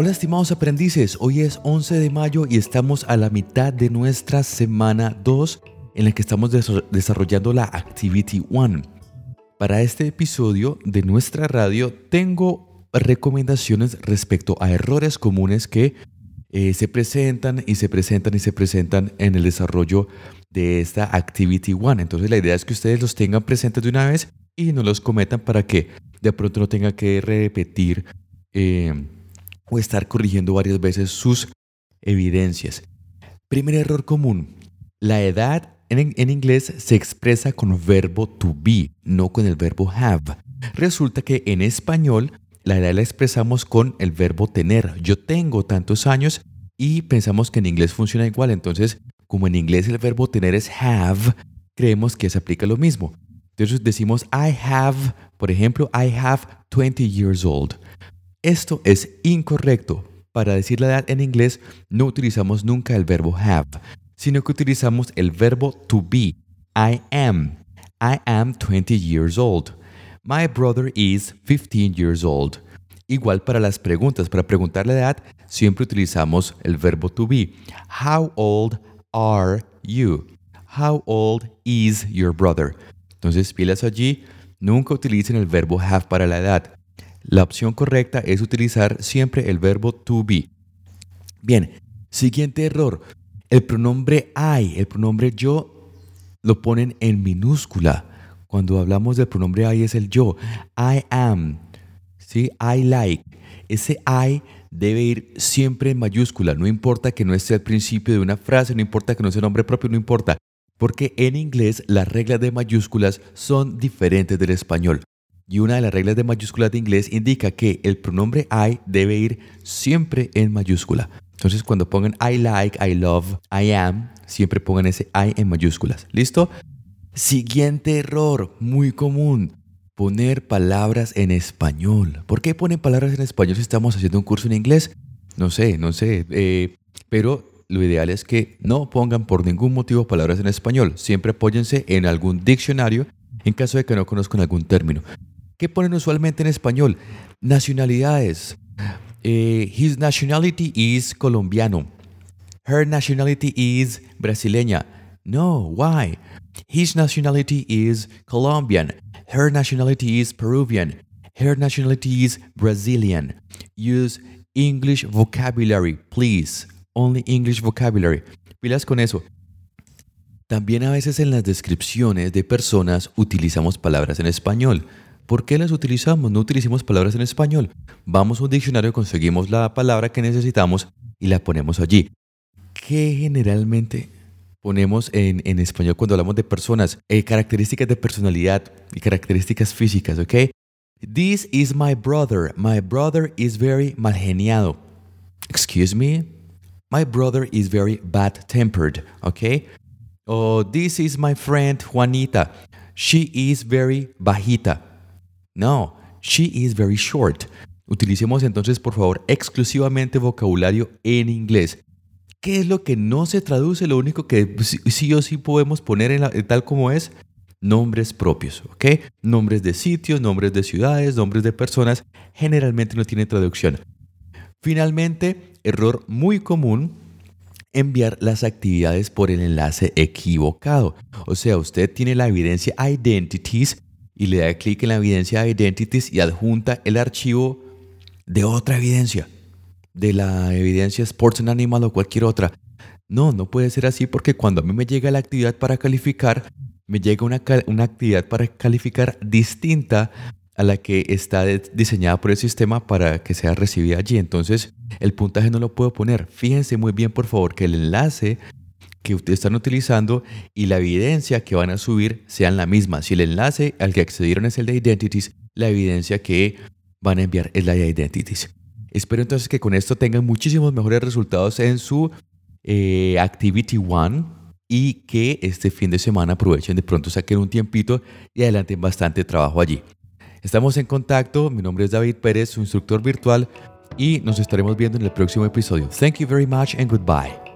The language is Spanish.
Hola estimados aprendices, hoy es 11 de mayo y estamos a la mitad de nuestra semana 2 en la que estamos desarrollando la Activity 1. Para este episodio de nuestra radio tengo recomendaciones respecto a errores comunes que eh, se presentan y se presentan y se presentan en el desarrollo de esta Activity 1. Entonces la idea es que ustedes los tengan presentes de una vez y no los cometan para que de pronto no tenga que repetir. Eh, o estar corrigiendo varias veces sus evidencias. Primer error común. La edad en, en, inglés se expresa con verbo to be, no con el verbo have. Resulta que en español la edad la expresamos con el verbo tener. Yo tengo tantos años y pensamos que en inglés funciona igual. Entonces, como en inglés el verbo tener es have, creemos que se aplica lo mismo. Entonces decimos I have, por ejemplo, I have 20 years old. Esto es incorrecto. Para decir la edad en inglés no utilizamos nunca el verbo have, sino que utilizamos el verbo to be. I am. I am 20 years old. My brother is 15 years old. Igual para las preguntas, para preguntar la edad, siempre utilizamos el verbo to be. How old are you? How old is your brother? Entonces, pilas allí, nunca utilicen el verbo have para la edad. La opción correcta es utilizar siempre el verbo to be. Bien, siguiente error. El pronombre I, el pronombre yo, lo ponen en minúscula. Cuando hablamos del pronombre I es el yo. I am. ¿sí? I like. Ese I debe ir siempre en mayúscula. No importa que no esté al principio de una frase, no importa que no sea nombre propio, no importa. Porque en inglés las reglas de mayúsculas son diferentes del español. Y una de las reglas de mayúsculas de inglés indica que el pronombre I debe ir siempre en mayúscula. Entonces cuando pongan I like, I love, I am, siempre pongan ese I en mayúsculas. ¿Listo? Siguiente error, muy común. Poner palabras en español. ¿Por qué ponen palabras en español si estamos haciendo un curso en inglés? No sé, no sé. Eh, pero lo ideal es que no pongan por ningún motivo palabras en español. Siempre apóyense en algún diccionario en caso de que no conozcan algún término. ¿Qué ponen usualmente en español? Nacionalidades. Eh, his nationality is colombiano. Her nationality is brasileña. No, why? His nationality is Colombian. Her nationality is Peruvian. Her nationality is Brazilian. Use English vocabulary, please. Only English vocabulary. Pilas con eso. También a veces en las descripciones de personas utilizamos palabras en español. ¿Por qué las utilizamos? No utilicemos palabras en español. Vamos a un diccionario, conseguimos la palabra que necesitamos y la ponemos allí. ¿Qué generalmente ponemos en, español cuando hablamos de personas? Eh, características de personalidad y características físicas, ¿ok? This is my brother. My brother is very malgeniado. Excuse me? My brother is very bad-tempered, ¿ok? Oh, this is my friend Juanita. She is very bajita. No, she is very short. Utilicemos entonces, por favor, exclusivamente vocabulario en inglés. ¿Qué es lo que no se traduce? Lo único que sí o sí podemos poner en tal como es, nombres propios, ¿ok? Nombres de sitios, nombres de ciudades, nombres de personas, generalmente no tiene traducción. Finalmente, error muy común, enviar las actividades por el enlace equivocado. O sea, usted tiene la evidencia identities y le da clic en la evidencia de Identities y adjunta el archivo de otra evidencia, de la evidencia Sports and Animal o cualquier otra. No, no puede ser así porque cuando a mí me llega la actividad para calificar, me llega una, una actividad para calificar distinta a la que está diseñada por el sistema para que sea recibida allí. Entonces, el puntaje no lo puedo poner. Fíjense muy bien, por favor, que el enlace que están utilizando y la evidencia que van a subir sean la misma. Si el enlace al que accedieron es el de Identities, la evidencia que van a enviar es la de Identities. Espero entonces que con esto tengan muchísimos mejores resultados en su eh, Activity One y que este fin de semana aprovechen de pronto saquen un tiempito y adelanten bastante trabajo allí. Estamos en contacto, mi nombre es David Pérez, su instructor virtual y nos estaremos viendo en el próximo episodio. Thank you very much and goodbye.